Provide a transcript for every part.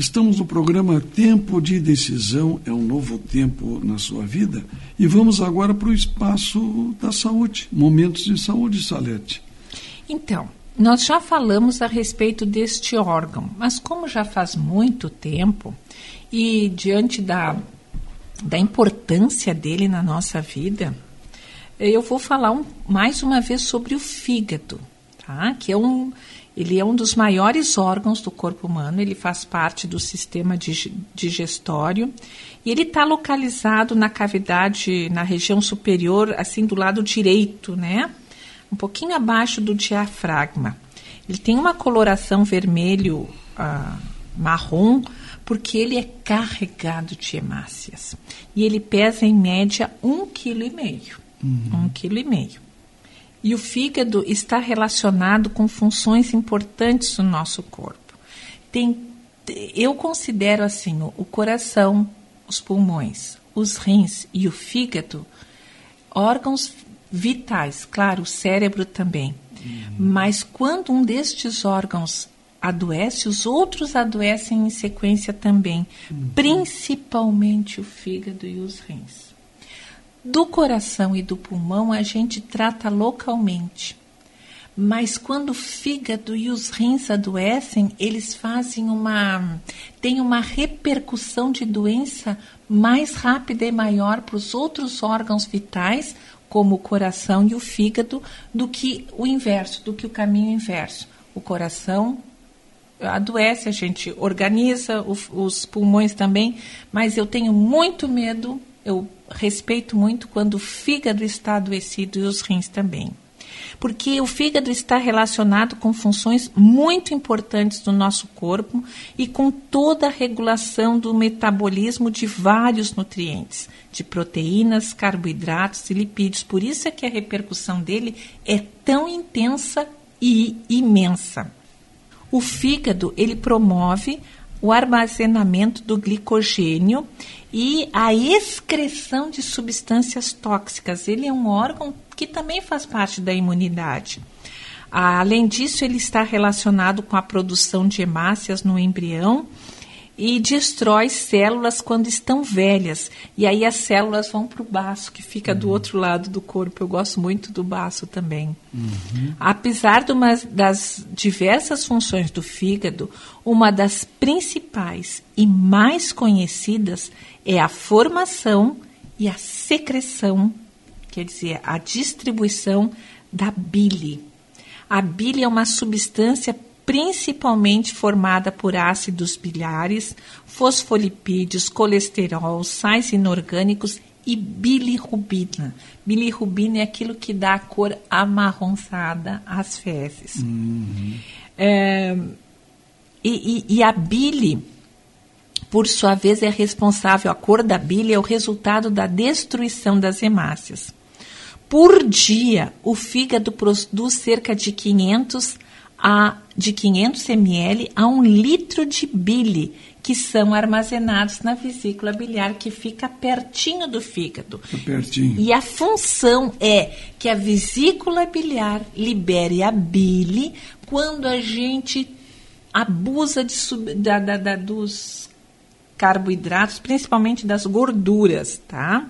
Estamos no programa Tempo de Decisão, é um novo tempo na sua vida. E vamos agora para o espaço da saúde, momentos de saúde, Salete. Então, nós já falamos a respeito deste órgão, mas como já faz muito tempo e diante da, da importância dele na nossa vida, eu vou falar um, mais uma vez sobre o fígado, tá? que é um ele é um dos maiores órgãos do corpo humano, ele faz parte do sistema digestório e ele está localizado na cavidade, na região superior, assim do lado direito, né? Um pouquinho abaixo do diafragma. Ele tem uma coloração vermelho ah, marrom porque ele é carregado de hemácias e ele pesa em média um quilo e meio, uhum. um quilo e meio. E o fígado está relacionado com funções importantes do nosso corpo. Tem, eu considero assim o coração, os pulmões, os rins e o fígado órgãos vitais, claro, o cérebro também. Uhum. Mas quando um destes órgãos adoece, os outros adoecem em sequência também, uhum. principalmente o fígado e os rins. Do coração e do pulmão a gente trata localmente. Mas quando o fígado e os rins adoecem, eles fazem uma tem uma repercussão de doença mais rápida e maior para os outros órgãos vitais, como o coração e o fígado, do que o inverso, do que o caminho inverso. O coração adoece, a gente organiza, os pulmões também, mas eu tenho muito medo eu respeito muito quando o fígado está adoecido e os rins também. Porque o fígado está relacionado com funções muito importantes do nosso corpo e com toda a regulação do metabolismo de vários nutrientes, de proteínas, carboidratos e lipídios. Por isso é que a repercussão dele é tão intensa e imensa. O fígado, ele promove o armazenamento do glicogênio e a excreção de substâncias tóxicas. Ele é um órgão que também faz parte da imunidade. Além disso, ele está relacionado com a produção de hemácias no embrião e destrói células quando estão velhas. E aí as células vão para o baço, que fica uhum. do outro lado do corpo. Eu gosto muito do baço também. Uhum. Apesar uma, das diversas funções do fígado, uma das principais e mais conhecidas é a formação e a secreção, quer dizer, a distribuição da bile. A bile é uma substância principalmente formada por ácidos biliares, fosfolipídios, colesterol, sais inorgânicos e bilirrubina. Bilirrubina é aquilo que dá a cor amarronzada às fezes. Uhum. É, e, e, e a bile, por sua vez, é responsável, a cor da bile é o resultado da destruição das hemácias. Por dia, o fígado produz cerca de 500 a, de 500 ml a um litro de bile, que são armazenados na vesícula biliar, que fica pertinho do fígado. Pertinho. E a função é que a vesícula biliar libere a bile quando a gente abusa de sub, da, da, da, dos carboidratos, principalmente das gorduras, tá?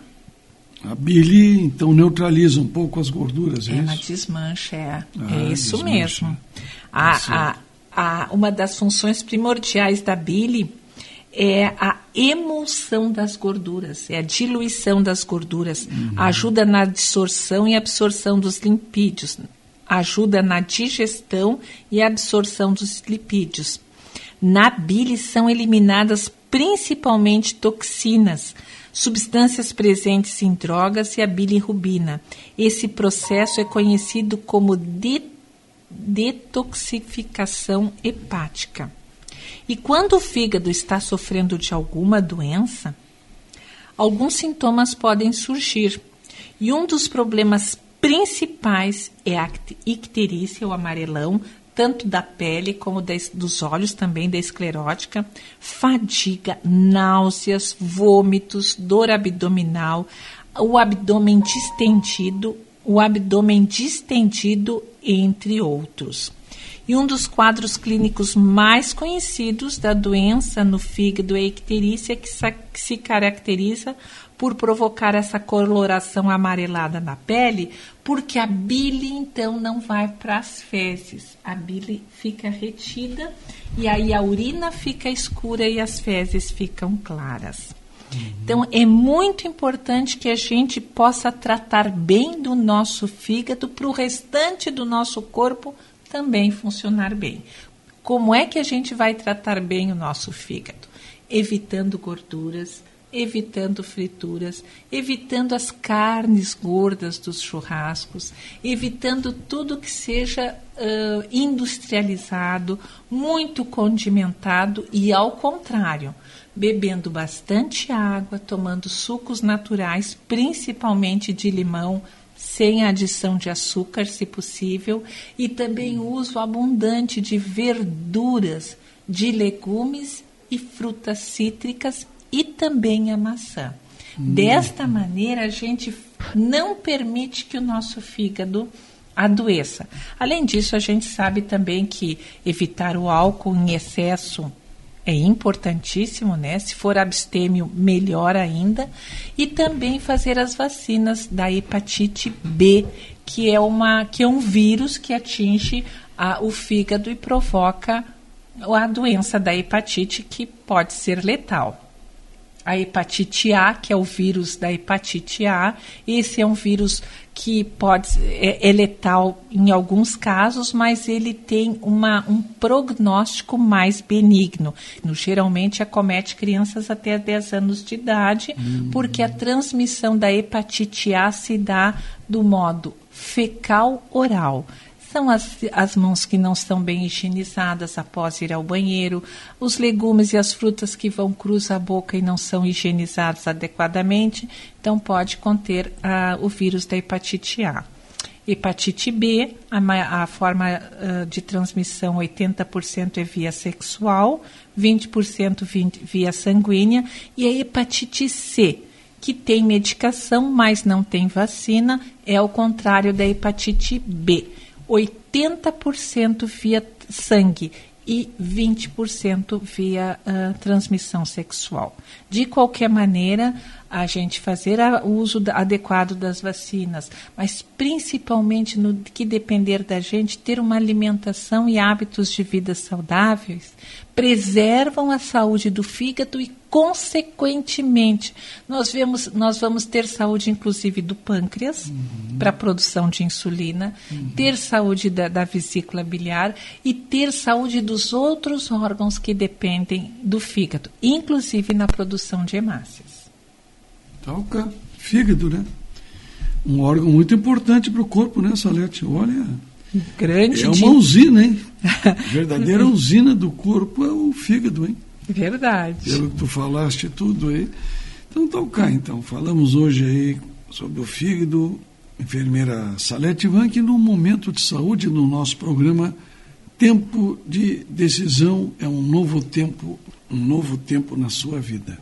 A bile, então, neutraliza um pouco as gorduras, é, é Ela desmancha, é. Ah, é isso desmancha. mesmo. A, a, a, uma das funções primordiais da bile é a emulsão das gorduras, é a diluição das gorduras, uhum. ajuda na absorção e absorção dos lipídios, ajuda na digestão e absorção dos lipídios. Na bile são eliminadas principalmente toxinas, substâncias presentes em drogas e a bilirrubina. Esse processo é conhecido como de detoxificação hepática. E quando o fígado está sofrendo de alguma doença, alguns sintomas podem surgir. E um dos problemas principais é a icterícia, o amarelão, tanto da pele como dos olhos, também da esclerótica, fadiga, náuseas, vômitos, dor abdominal, o abdômen distendido, o abdômen distendido, entre outros. E um dos quadros clínicos mais conhecidos da doença no fígado é a icterícia, que se caracteriza por provocar essa coloração amarelada na pele, porque a bile então não vai para as fezes. A bile fica retida e aí a urina fica escura e as fezes ficam claras. Então é muito importante que a gente possa tratar bem do nosso fígado para o restante do nosso corpo também funcionar bem. Como é que a gente vai tratar bem o nosso fígado? Evitando gorduras, evitando frituras, evitando as carnes gordas dos churrascos, evitando tudo que seja uh, industrializado, muito condimentado e, ao contrário, bebendo bastante água, tomando sucos naturais, principalmente de limão, sem adição de açúcar, se possível, e também o uso abundante de verduras, de legumes e frutas cítricas e também a maçã. Hum. Desta maneira, a gente não permite que o nosso fígado adoeça. Além disso, a gente sabe também que evitar o álcool em excesso é importantíssimo, né? Se for abstêmio, melhor ainda. E também fazer as vacinas da hepatite B, que é, uma, que é um vírus que atinge a, o fígado e provoca a doença da hepatite, que pode ser letal a hepatite A, que é o vírus da hepatite A. Esse é um vírus que pode é, é letal em alguns casos, mas ele tem uma, um prognóstico mais benigno. No, geralmente acomete crianças até 10 anos de idade, uhum. porque a transmissão da hepatite A se dá do modo fecal oral são as, as mãos que não estão bem higienizadas após ir ao banheiro, os legumes e as frutas que vão cruzar a boca e não são higienizados adequadamente, então pode conter uh, o vírus da hepatite A. Hepatite B, a, a forma uh, de transmissão 80% é via sexual, 20% via sanguínea, e a hepatite C, que tem medicação, mas não tem vacina, é o contrário da hepatite B 80% via sangue e 20% via uh, transmissão sexual. De qualquer maneira, a gente fazer a, o uso adequado das vacinas, mas principalmente no que depender da gente, ter uma alimentação e hábitos de vida saudáveis, preservam a saúde do fígado e consequentemente nós vemos nós vamos ter saúde inclusive do pâncreas uhum. para a produção de insulina uhum. ter saúde da, da, vesícula biliar e ter saúde dos outros órgãos que dependem do fígado inclusive na produção de hemácias toca fígado né um órgão muito importante para o corpo né Salete olha grande é uma de... usina hein verdadeira usina do corpo é o fígado hein Verdade. Pelo que tu falaste tudo aí. Então cá, então. Falamos hoje aí sobre o fígado, enfermeira Salete Vanck, no momento de saúde no nosso programa Tempo de Decisão é um novo tempo, um novo tempo na sua vida.